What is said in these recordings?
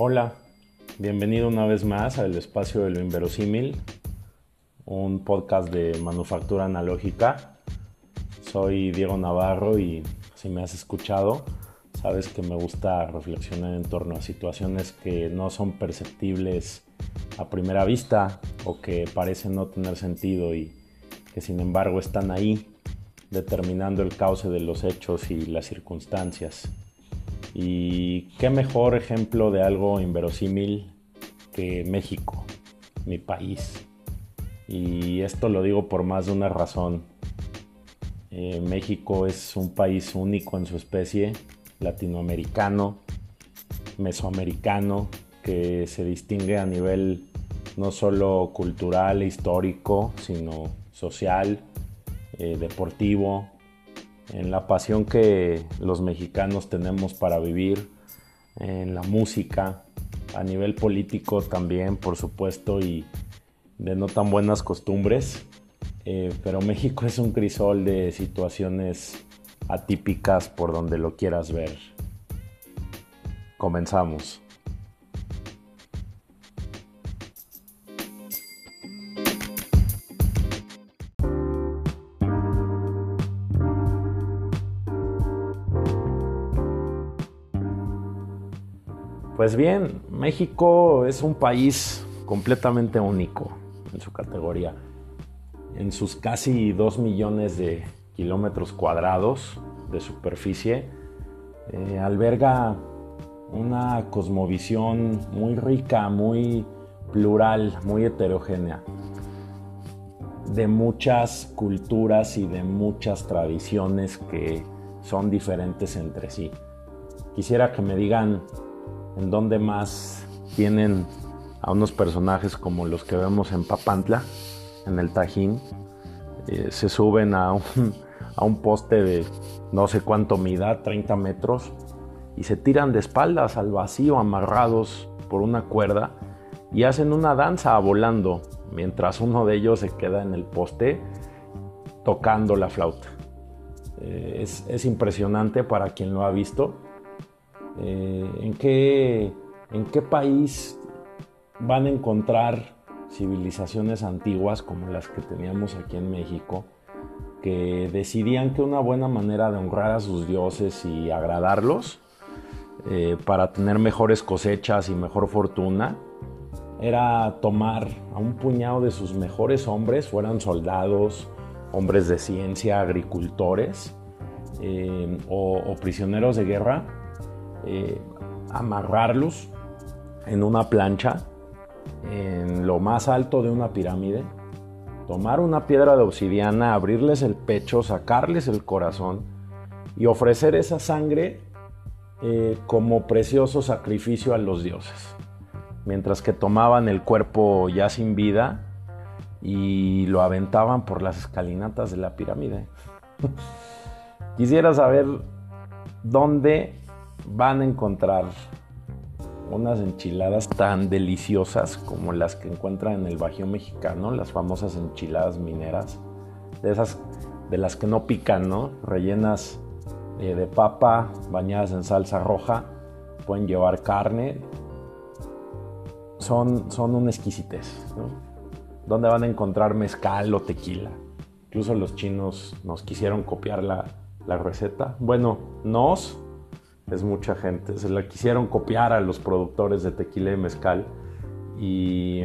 Hola, bienvenido una vez más al espacio de lo inverosímil, un podcast de manufactura analógica. Soy Diego Navarro y si me has escuchado, sabes que me gusta reflexionar en torno a situaciones que no son perceptibles a primera vista o que parecen no tener sentido y que sin embargo están ahí determinando el cauce de los hechos y las circunstancias. Y qué mejor ejemplo de algo inverosímil que México, mi país. Y esto lo digo por más de una razón. Eh, México es un país único en su especie, latinoamericano, mesoamericano, que se distingue a nivel no solo cultural e histórico, sino social, eh, deportivo, en la pasión que los mexicanos tenemos para vivir, en la música, a nivel político también, por supuesto, y de no tan buenas costumbres. Eh, pero México es un crisol de situaciones atípicas por donde lo quieras ver. Comenzamos. Pues bien, México es un país completamente único en su categoría. En sus casi 2 millones de kilómetros cuadrados de superficie, eh, alberga una cosmovisión muy rica, muy plural, muy heterogénea, de muchas culturas y de muchas tradiciones que son diferentes entre sí. Quisiera que me digan en donde más tienen a unos personajes como los que vemos en Papantla, en el Tajín. Eh, se suben a un, poste de no sé cuánto mida, 30 metros, y se tiran de espaldas al vacío amarrados por una cuerda y hacen una danza volando, mientras uno de ellos se queda en el poste tocando la flauta. Eh, es impresionante para quien lo ha visto eh, ¿en, qué, ¿En qué país van a encontrar civilizaciones antiguas como las que teníamos aquí en México, que decidían que una buena manera de honrar a sus dioses y agradarlos eh, para tener mejores cosechas y mejor fortuna era tomar a un puñado de sus mejores hombres, fueran soldados, hombres de ciencia, agricultores eh, o prisioneros de guerra, eh, amarrarlos en una plancha en lo más alto de una pirámide, tomar una piedra de obsidiana, abrirles el pecho, sacarles el corazón y ofrecer esa sangre eh, como precioso sacrificio a los dioses. Mientras que tomaban el cuerpo ya sin vida y lo aventaban por las escalinatas de la pirámide. Quisiera saber dónde van a encontrar unas enchiladas tan deliciosas como las que encuentran en el Bajío mexicano, las famosas enchiladas mineras, de esas de las que no pican, ¿no? Rellenas eh, de papa, bañadas en salsa roja, pueden llevar carne, son, son un exquisitez, ¿no? ¿Dónde van a encontrar mezcal o tequila? Incluso los chinos nos quisieron copiar la, la receta. Bueno, nos, es mucha gente. Se la quisieron copiar a los productores de tequila y mezcal y,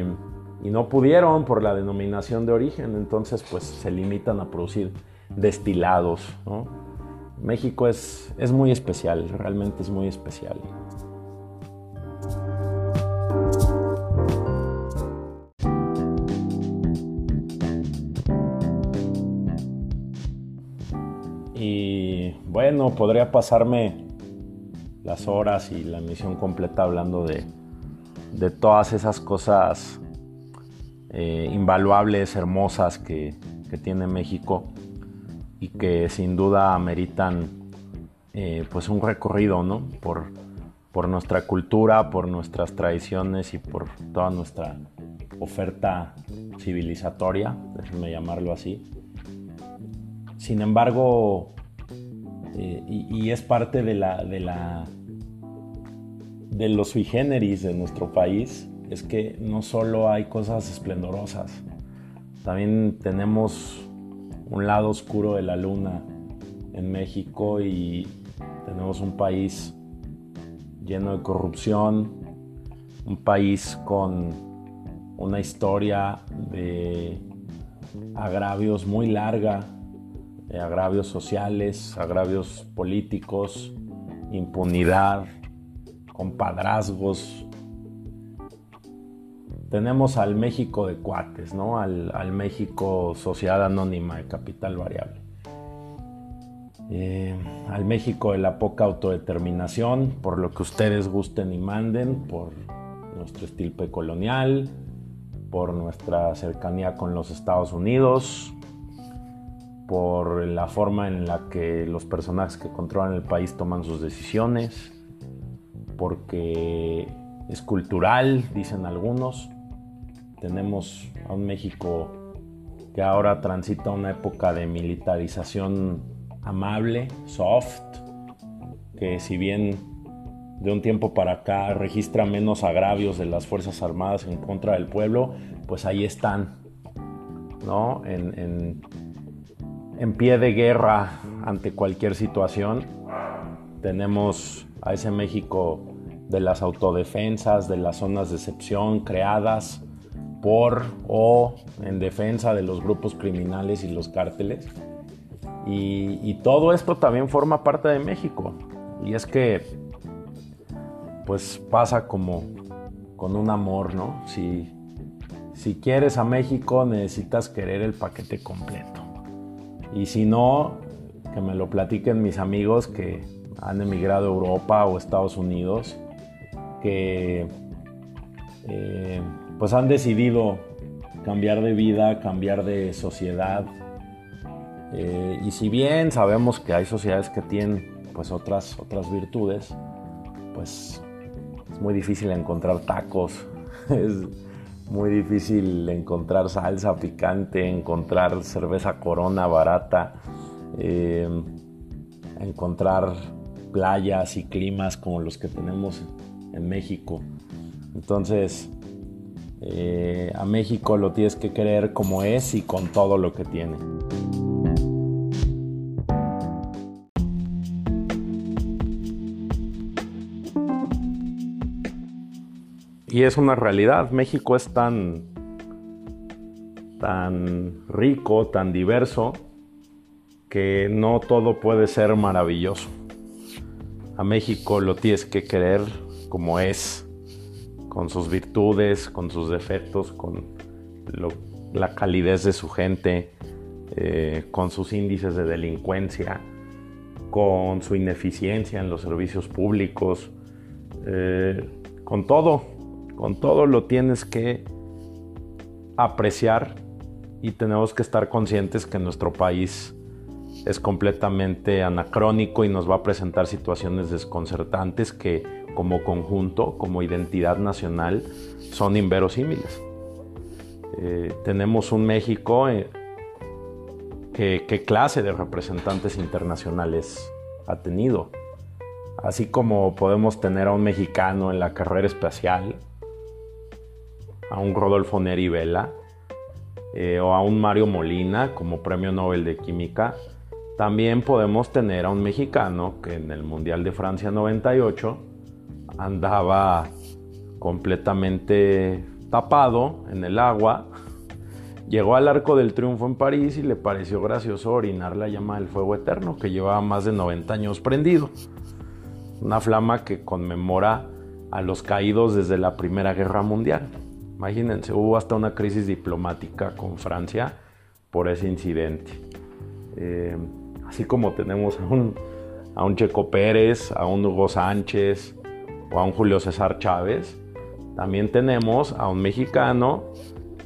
no pudieron por la denominación de origen, entonces pues se limitan a producir destilados. México es, es muy especial, realmente es muy especial. Y bueno, podría pasarme las horas y la misión completa hablando de, todas esas cosas eh, invaluables, hermosas que, tiene México y que sin duda ameritan eh, pues un recorrido ¿no? por, por nuestra cultura, por nuestras tradiciones y por toda nuestra oferta civilizatoria, déjenme llamarlo así. Sin embargo, eh, y, es parte de la, de la de los sui generis de nuestro país es que no solo hay cosas esplendorosas, también tenemos un lado oscuro de la luna en México y tenemos un país lleno de corrupción, un país con una historia de agravios muy larga, de agravios sociales, agravios políticos, impunidad, compadrazgos. Tenemos al México de cuates, ¿no? Al, México Sociedad Anónima de Capital Variable. Eh, al México de la poca autodeterminación, por lo que ustedes gusten y manden, por nuestro estilpe colonial, por nuestra cercanía con los Estados Unidos, por la forma en la que los personajes que controlan el país toman sus decisiones, porque es cultural, dicen algunos. Tenemos a un México que ahora transita una época de militarización amable, soft, que si bien de un tiempo para acá registra menos agravios de las Fuerzas Armadas en contra del pueblo, pues ahí están, ¿no? Pie de guerra ante cualquier situación. Tenemos a ese México de las autodefensas, de las zonas de excepción creadas por o en defensa de los grupos criminales y los cárteles. Y, todo esto también forma parte de México. Y es que, pues pasa como con un amor, ¿no? Si quieres a México necesitas querer el paquete completo. Y si no, que me lo platiquen mis amigos que han emigrado a Europa o Estados Unidos, que eh, pues han decidido cambiar de vida, cambiar de sociedad. Eh, y si bien sabemos que hay sociedades que tienen pues otras, otras virtudes, pues es muy difícil encontrar tacos, muy difícil encontrar salsa picante, encontrar cerveza corona barata, eh, encontrar playas y climas como los que tenemos en México. Entonces, eh, a México lo tienes que querer como es y con todo lo que tiene. Y es una realidad, México es tan, tan rico, tan diverso, que no todo puede ser maravilloso. A México lo tienes que querer como es, con sus virtudes, con sus defectos, con la calidez de su gente, eh, con sus índices de delincuencia, con su ineficiencia en los servicios públicos, eh, con todo, con todo lo tienes que apreciar y tenemos que estar conscientes que nuestro país es completamente anacrónico y nos va a presentar situaciones desconcertantes que como conjunto, como identidad nacional, son inverosímiles. Eh, tenemos un México eh, que qué clase de representantes internacionales ha tenido. Así como podemos tener a un mexicano en la carrera espacial, a un Rodolfo Neri Vela, eh, o a un Mario Molina como premio Nobel de Química, también podemos tener a un mexicano que en el Mundial de Francia 98 andaba completamente tapado en el agua. Llegó al Arco del Triunfo en París y le pareció gracioso orinar la llama del fuego eterno que llevaba más de 90 años prendido. Una flama que conmemora a los caídos desde la Primera Guerra Mundial. Imagínense, hubo hasta una crisis diplomática con Francia por ese incidente. Eh, Así como tenemos a un, Checo Pérez, a un Hugo Sánchez o a un Julio César Chávez, también tenemos a un mexicano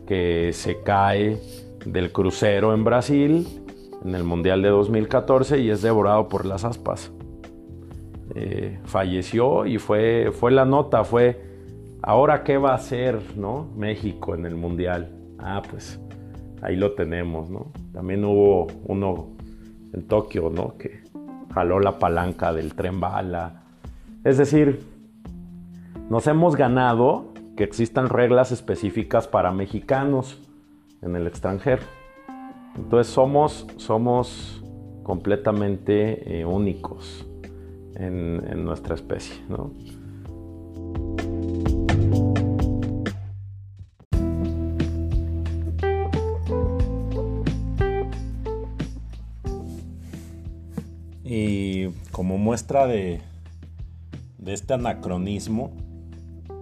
que se cae del crucero en Brasil en el Mundial de 2014 y es devorado por las aspas. Eh, falleció y fue, fue la nota, fue, ahora qué va a hacer ¿no? México en el Mundial. Ah, pues ahí lo tenemos, ¿no? También hubo uno en Tokio, ¿no? Que jaló la palanca del tren bala. Es decir, nos hemos ganado que existan reglas específicas para mexicanos en el extranjero. Entonces somos, somos completamente eh, únicos en, nuestra especie. Y como muestra de, este anacronismo,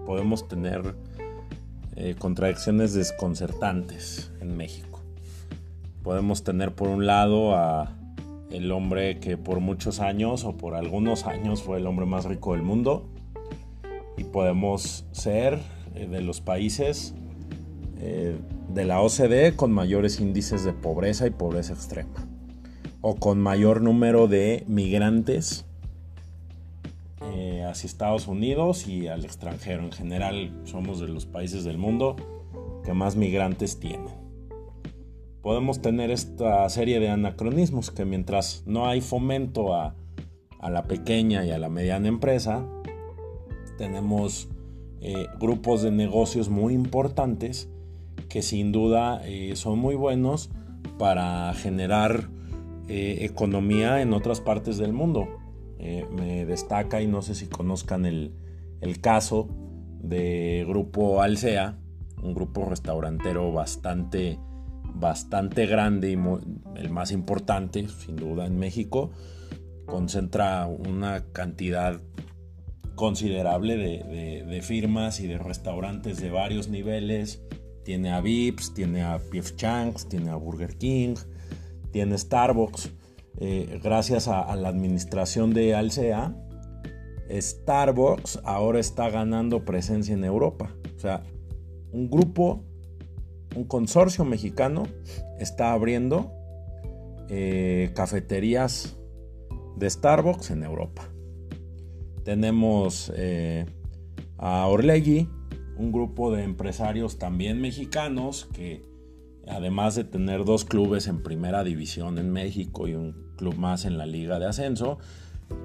podemos tener eh, contradicciones desconcertantes en México. Podemos tener por un lado a el hombre que por muchos años o por algunos años fue el hombre más rico del mundo y podemos ser eh, de los países eh, de la OCDE con mayores índices de pobreza y pobreza extrema o con mayor número de migrantes hacia Estados Unidos y al extranjero. En general somos de los países del mundo que más migrantes tienen. Podemos tener esta serie de anacronismos que mientras no hay fomento a, la pequeña y a la mediana empresa, tenemos eh, grupos de negocios muy importantes que sin duda eh, son muy buenos para generar eh, economía en otras partes del mundo. Eh, me destaca y no sé si conozcan el, caso de Grupo Alsea, un grupo restaurantero bastante, bastante grande y el más importante, sin duda, en México. Concentra una cantidad considerable de, firmas y de restaurantes de varios niveles. Tiene a Vips, tiene a Pief Changs, tiene a Burger King, tiene Starbucks. Eh, gracias a, la administración de Alsea, Starbucks ahora está ganando presencia en Europa. O sea, un grupo, un consorcio mexicano está abriendo eh, cafeterías de Starbucks en Europa. Tenemos eh, a Orlegui, un grupo de empresarios también mexicanos que además de tener dos clubes en primera división en México y un club más en la liga de ascenso,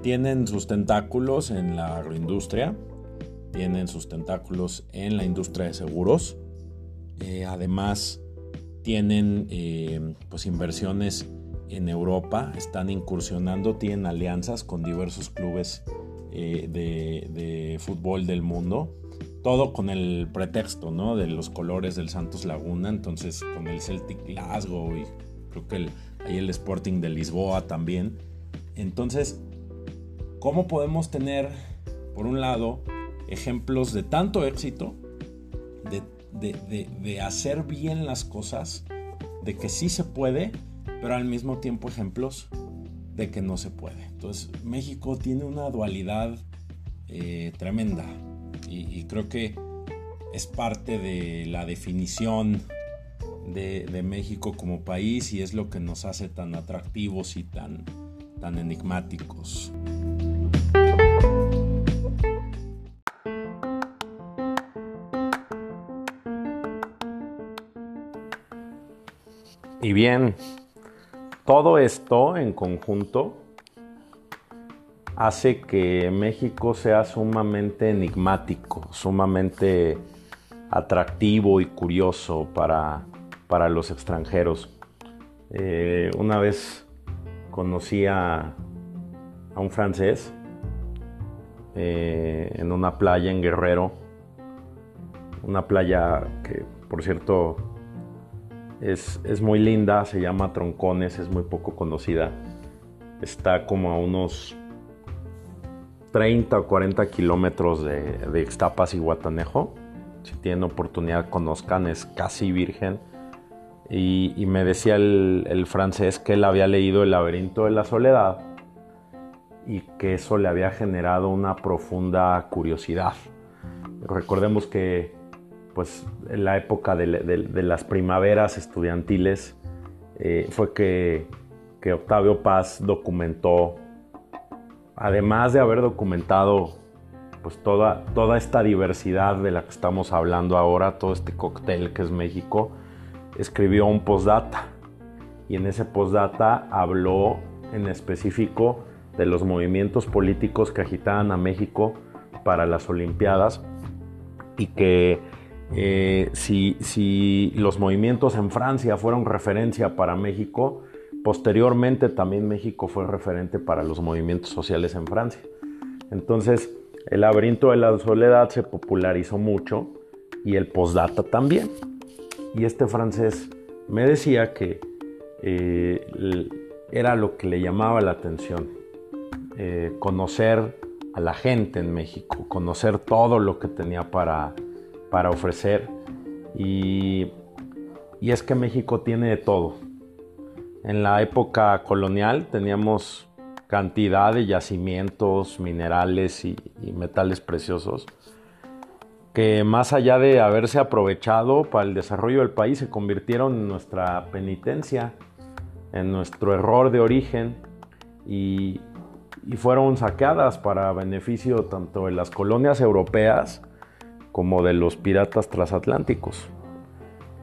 tienen sus tentáculos en la agroindustria, tienen sus tentáculos en la industria de seguros, eh, además tienen eh, pues inversiones en Europa, están incursionando, tienen alianzas con diversos clubes eh, de, de, fútbol del mundo, todo con el pretexto ¿no? de los colores del Santos Laguna, entonces con el Celtic Glasgow y creo que el el Sporting de Lisboa también. Entonces, ¿cómo podemos tener, por un lado, ejemplos de tanto éxito, de, hacer bien las cosas, de que sí se puede, pero al mismo tiempo ejemplos de que no se puede? Entonces, México tiene una dualidad eh, tremenda y creo que es parte de la definición de, México como país y es lo que nos hace tan atractivos y tan, tan enigmáticos. Y bien, todo esto en conjunto hace que México sea sumamente enigmático, sumamente atractivo y curioso para, para los extranjeros. Eh, una vez conocí a, un francés eh, en una playa en Guerrero, una playa que por cierto es, muy linda, se llama Troncones, es muy poco conocida, está como a unos 30 o 40 kilómetros de, de Ixtapas y Guatanejo. Si tienen oportunidad conozcan, es casi virgen y, me decía el, francés que él había leído El laberinto de la soledad y que eso le había generado una profunda curiosidad. Recordemos que pues en la época de, las primaveras estudiantiles eh, fue que, Octavio Paz documentó, además de haber documentado pues toda, toda esta diversidad de la que estamos hablando ahora, todo este cóctel que es México, escribió un postdata. Y en ese postdata habló en específico de los movimientos políticos que agitaban a México para las Olimpiadas y que eh, si, si los movimientos en Francia fueron referencia para México, posteriormente también México fue referente para los movimientos sociales en Francia. Entonces, el laberinto de la soledad se popularizó mucho y el postdata también. Y este francés me decía que eh, era lo que le llamaba la atención, eh, conocer a la gente en México, conocer todo lo que tenía para, para ofrecer. Y, y es que México tiene de todo. En la época colonial teníamos cantidad de yacimientos, minerales y, metales preciosos que más allá de haberse aprovechado para el desarrollo del país se convirtieron en nuestra penitencia, en nuestro error de origen y, y fueron saqueadas para beneficio tanto de las colonias europeas como de los piratas transatlánticos.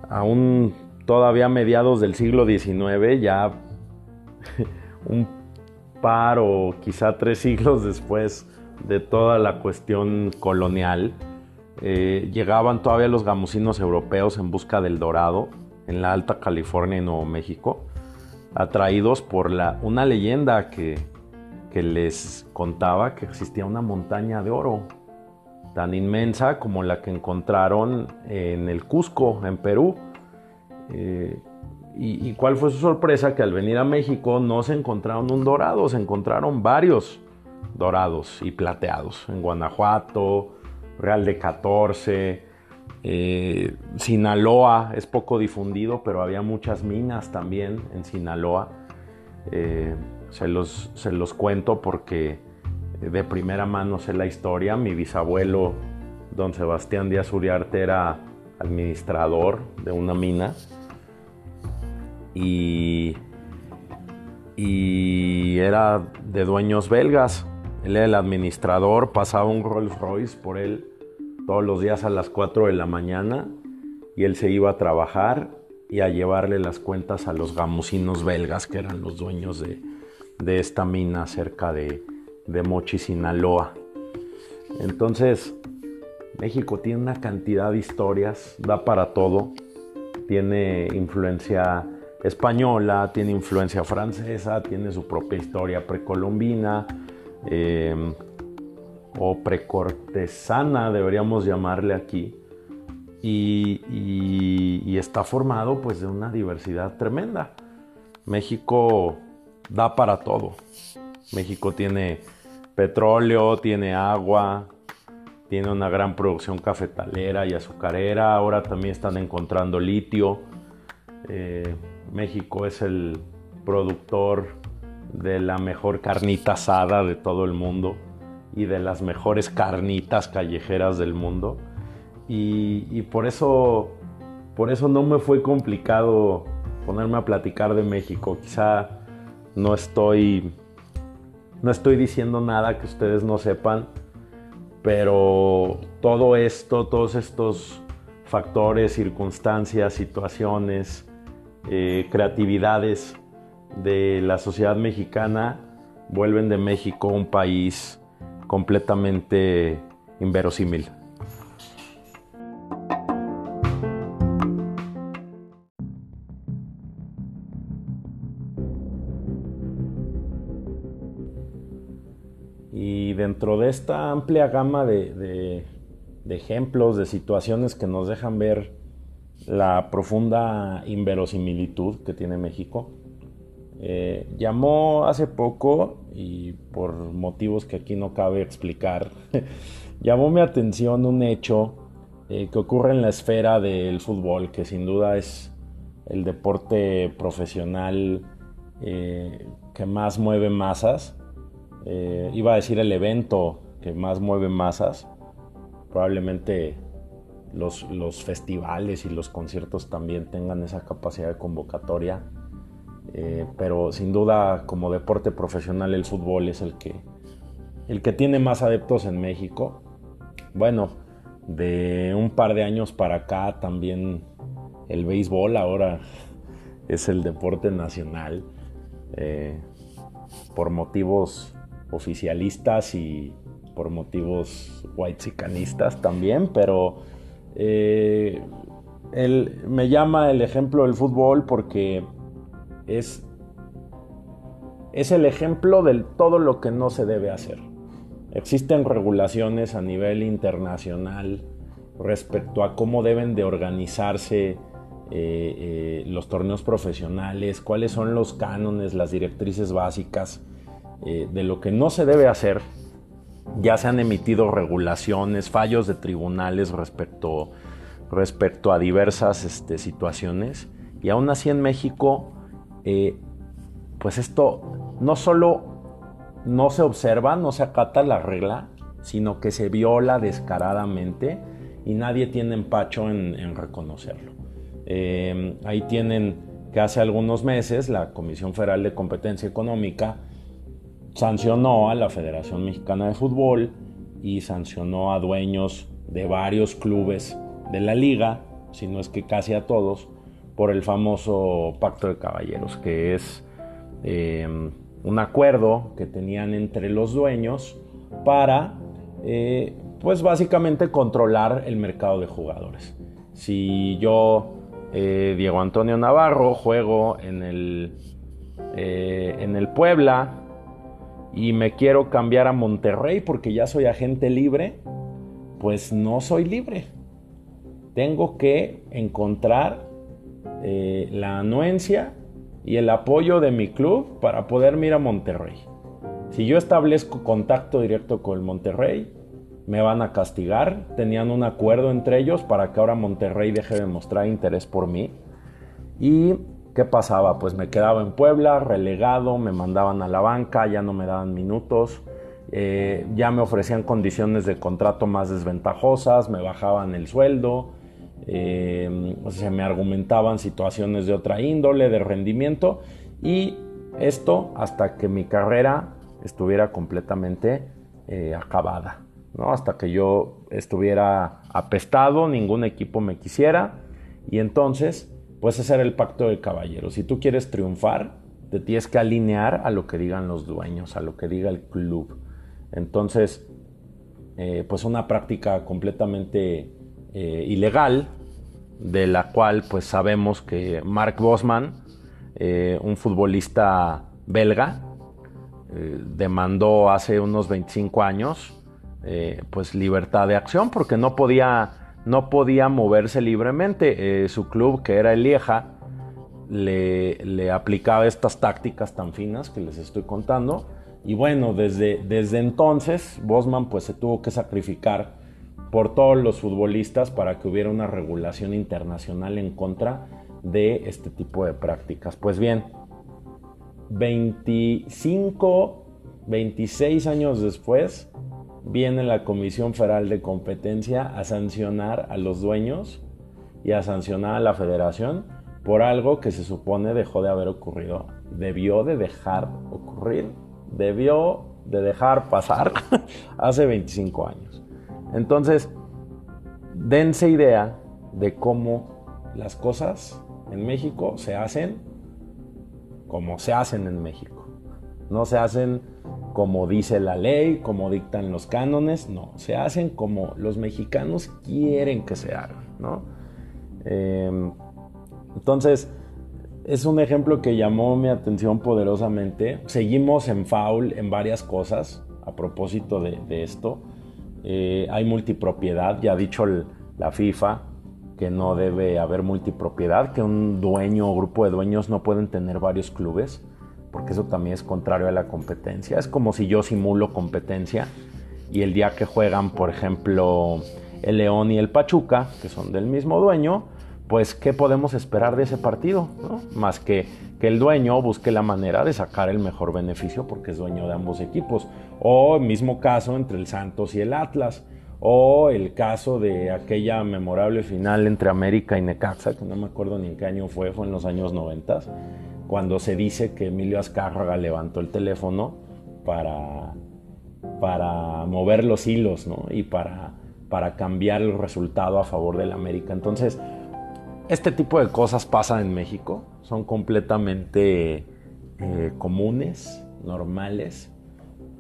Aún todavía mediados del siglo XIX, ya un par o quizá tres siglos después de toda la cuestión colonial, eh, llegaban todavía los gamusinos europeos en busca del dorado en la Alta California y Nuevo México, atraídos por la, una leyenda que, que les contaba que existía una montaña de oro tan inmensa como la que encontraron en el Cusco, en Perú. Eh, y, cuál fue su sorpresa? Que al venir a México no se encontraron un dorado, se encontraron varios dorados y plateados en Guanajuato, Real de 14, eh, Sinaloa es poco difundido, pero había muchas minas también en Sinaloa. Eh, se, los, se los cuento porque de primera mano sé la historia. Mi bisabuelo, don Sebastián Díaz Uriarte, era administrador de una mina y, y era de dueños belgas. Él era el administrador, pasaba un Rolls Royce por él todos los días a las 4 de la mañana y él se iba a trabajar y a llevarle las cuentas a los gamusinos belgas que eran los dueños de, de esta mina cerca de, de Mochi, Sinaloa. Entonces, México tiene una cantidad de historias, da para todo, tiene influencia española, tiene influencia francesa, tiene su propia historia precolombina em, o precortesana, deberíamos llamarle aquí, y, está formado pues de una diversidad tremenda. México da para todo. México tiene petróleo, tiene agua, tiene una gran producción cafetalera y azucarera, ahora también están encontrando litio. Eh, México es el productor de la mejor carnita asada de todo el mundo y de las mejores carnitas callejeras del mundo. Y, por eso por eso no me fue complicado ponerme a platicar de México. Quizá no estoy no estoy diciendo nada que ustedes no sepan, pero todo esto, todos estos factores, circunstancias, situaciones, eh, creatividades de la sociedad mexicana vuelven de México un país completamente inverosímil. dentro de esta amplia gama de, ejemplos, de situaciones que nos dejan ver la profunda inverosimilitud que tiene México, eh, llamó hace poco, y por motivos que aquí no cabe explicar, llamó mi atención un hecho eh, que ocurre en la esfera del fútbol, que sin duda es el deporte profesional eh, que más mueve masas. Iba a decir el evento que más mueve masas, probablemente los, festivales y los conciertos también tengan esa capacidad de convocatoria, eh, pero sin duda como deporte profesional el fútbol es el que, el que tiene más adeptos en México. Bueno, de un par de años para acá también el béisbol ahora es el deporte nacional eh, por motivos oficialistas y por motivos whitezicanistas también, pero eh, me llama el ejemplo del fútbol porque es, es el ejemplo de todo lo que no se debe hacer. Existen regulaciones a nivel internacional respecto a cómo deben de organizarse eh, eh, los torneos profesionales, cuáles son los cánones, las directrices básicas de lo que no se debe hacer. Ya se han emitido regulaciones, fallos de tribunales respecto, respecto a diversas este, situaciones. Y aún así en México, pues esto no solo no se observa, no se acata la regla, sino que se viola descaradamente y nadie tiene empacho en reconocerlo. Eh, ahí tienen que hace algunos meses la Comisión Federal de Competencia Económica sancionó a la Federación Mexicana de Fútbol y sancionó a dueños de varios clubes de la liga, si no es que casi a todos, por el famoso Pacto de Caballeros, que es eh, un acuerdo que tenían entre los dueños para, eh, pues básicamente controlar el mercado de jugadores. Si yo eh, Diego Antonio Navarro, juego en el, eh, en el Puebla y me quiero cambiar a Monterrey porque ya soy agente libre, pues no soy libre. Tengo que encontrar eh, la anuencia y el apoyo de mi club para poder ir a Monterrey. Si yo establezco contacto directo con el Monterrey, me van a castigar. Tenían un acuerdo entre ellos para que ahora Monterrey deje de mostrar interés por mí. ¿Y qué pasaba? Pues me quedaba en Puebla, relegado, me mandaban a la banca, ya no me daban minutos, eh, ya me ofrecían condiciones de contrato más desventajosas, me bajaban el sueldo, eh, se me argumentaban situaciones de otra índole, de rendimiento, y esto hasta que mi carrera estuviera completamente eh, acabada. Hasta que yo estuviera apestado, ningún equipo me quisiera. Y entonces, pues ese era el pacto de caballeros. Si tú quieres triunfar, te tienes que alinear a lo que digan los dueños, a lo que diga el club. Entonces, eh, pues una práctica completamente eh, ilegal, de la cual pues sabemos que Mark Bosman, eh, un futbolista belga, demandó hace unos 25 años pues libertad de acción porque no podía, no podía moverse libremente. Eh, su club, que era el Lieja, le, aplicaba estas tácticas tan finas que les estoy contando. Y bueno, desde, desde entonces Bosman pues se tuvo que sacrificar por todos los futbolistas para que hubiera una regulación internacional en contra de este tipo de prácticas. Pues bien, 25, 26 años después, viene la Comisión Federal de Competencia a sancionar a los dueños y a sancionar a la federación por algo que se supone dejó de haber ocurrido. Debió de dejar ocurrir, debió de dejar pasar hace 25 años. Entonces, dense idea de cómo las cosas en México se hacen como se hacen en México. No se hacen como dice la ley, como dictan los cánones, no, se hacen como los mexicanos quieren que se hagan, ¿no? Em, entonces, es un ejemplo que llamó mi atención poderosamente. Seguimos en foul en varias cosas a propósito de, esto. Eh, hay multipropiedad, ya ha dicho la FIFA que no debe haber multipropiedad, que un dueño o grupo de dueños no pueden tener varios clubes porque eso también es contrario a la competencia. Es como si yo simulo competencia y el día que juegan, por ejemplo, el León y el Pachuca, que son del mismo dueño, pues ¿qué podemos esperar de ese partido? Más que que el dueño busque la manera de sacar el mejor beneficio porque es dueño de ambos equipos. O el mismo caso entre el Santos y el Atlas. O el caso de aquella memorable final entre América y Necaxa, que no me acuerdo ni en qué año fue, fue en los años 90 cuando se dice que Emilio Azcárraga levantó el teléfono para, para mover los hilos y para, para cambiar el resultado a favor del América. Entonces, este tipo de cosas pasan en México, son completamente eh, comunes, normales.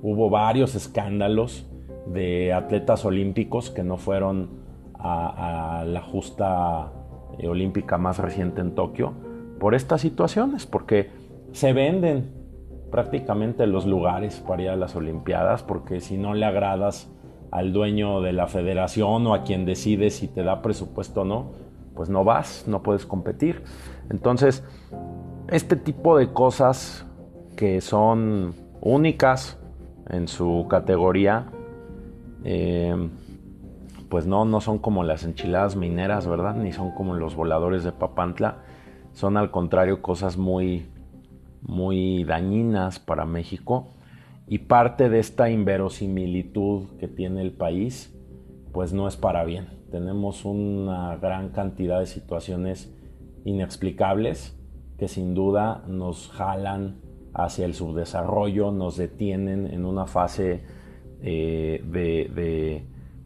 Hubo varios escándalos de atletas olímpicos que no fueron a, la justa eh, olímpica más reciente en Tokio por estas situaciones, porque se venden prácticamente los lugares para ir a las Olimpiadas, porque si no le agradas al dueño de la federación o a quien decide si te da presupuesto o no, pues no vas, no puedes competir. Entonces, este tipo de cosas que son únicas en su categoría, eh, pues no, no son como las enchiladas mineras, ¿verdad? Ni son como los voladores de Papantla. Son al contrario cosas muy, muy dañinas para México. Y parte de esta inverosimilitud que tiene el país, pues no es para bien. Tenemos una gran cantidad de situaciones inexplicables que sin duda nos jalan hacia el subdesarrollo, nos detienen en una fase eh,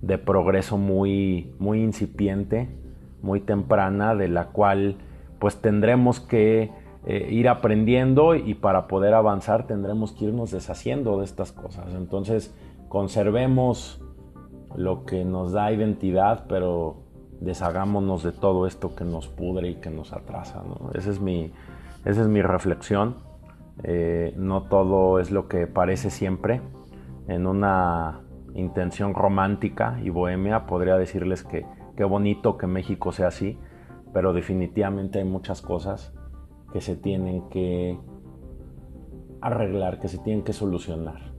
de, progreso muy, muy incipiente, muy temprana, de la cual pues tendremos que eh, ir aprendiendo y para poder avanzar tendremos que irnos deshaciendo de estas cosas. Entonces conservemos lo que nos da identidad, pero deshagámonos de todo esto que nos pudre y que nos atrasa. Esa, es mi, esa es mi reflexión. Eh, no todo es lo que parece siempre. En una intención romántica y bohemia podría decirles que qué bonito que México sea así, pero definitivamente hay muchas cosas que se tienen que arreglar, que se tienen que solucionar,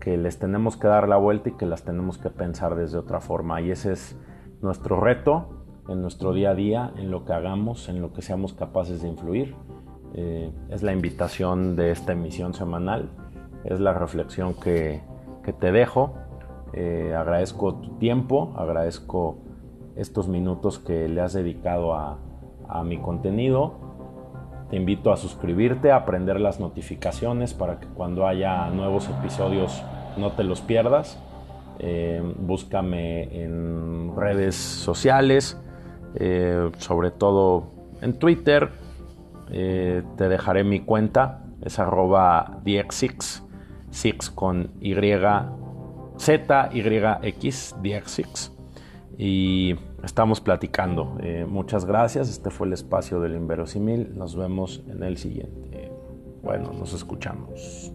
que les tenemos que dar la vuelta y que las tenemos que pensar desde otra forma. Y ese es nuestro reto en nuestro día a día, en lo que hagamos, en lo que seamos capaces de influir. Eh, es la invitación de esta emisión semanal, es la reflexión que, te dejo. Eh, agradezco tu tiempo, agradezco estos minutos que le has dedicado a, mi contenido. Te invito a suscribirte, a prender las notificaciones para que cuando haya nuevos episodios no te los pierdas. Eh, búscame en redes sociales, sobre todo en Twitter, eh, te dejaré mi cuenta, es arroba dx6, 6 con Y, Z, Y, X, dx6. Y estamos platicando. Eh, muchas gracias, este fue el espacio del inverosímil. Nos vemos en el siguiente. Bueno, nos escuchamos.